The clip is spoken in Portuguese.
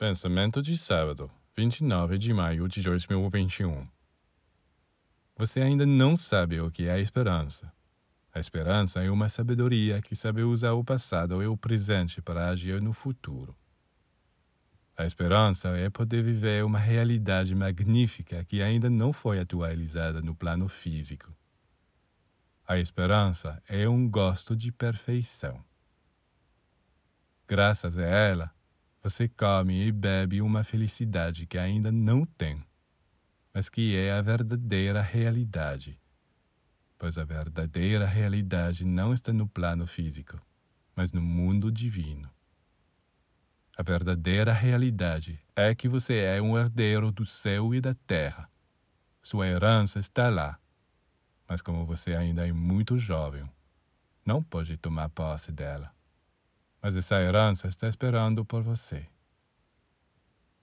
Pensamento de sábado, 29 de maio de 2021. Você ainda não sabe o que é esperança. A esperança é uma sabedoria que sabe usar o passado e o presente para agir no futuro. A esperança é poder viver uma realidade magnífica que ainda não foi atualizada no plano físico. A esperança é um gosto de perfeição. Graças a ela, você come e bebe uma felicidade que ainda não tem, mas que é a verdadeira realidade. Pois a verdadeira realidade não está no plano físico, mas no mundo divino. A verdadeira realidade é que você é um herdeiro do céu e da terra. Sua herança está lá, mas como você ainda é muito jovem, não pode tomar posse dela mas essa herança está esperando por você.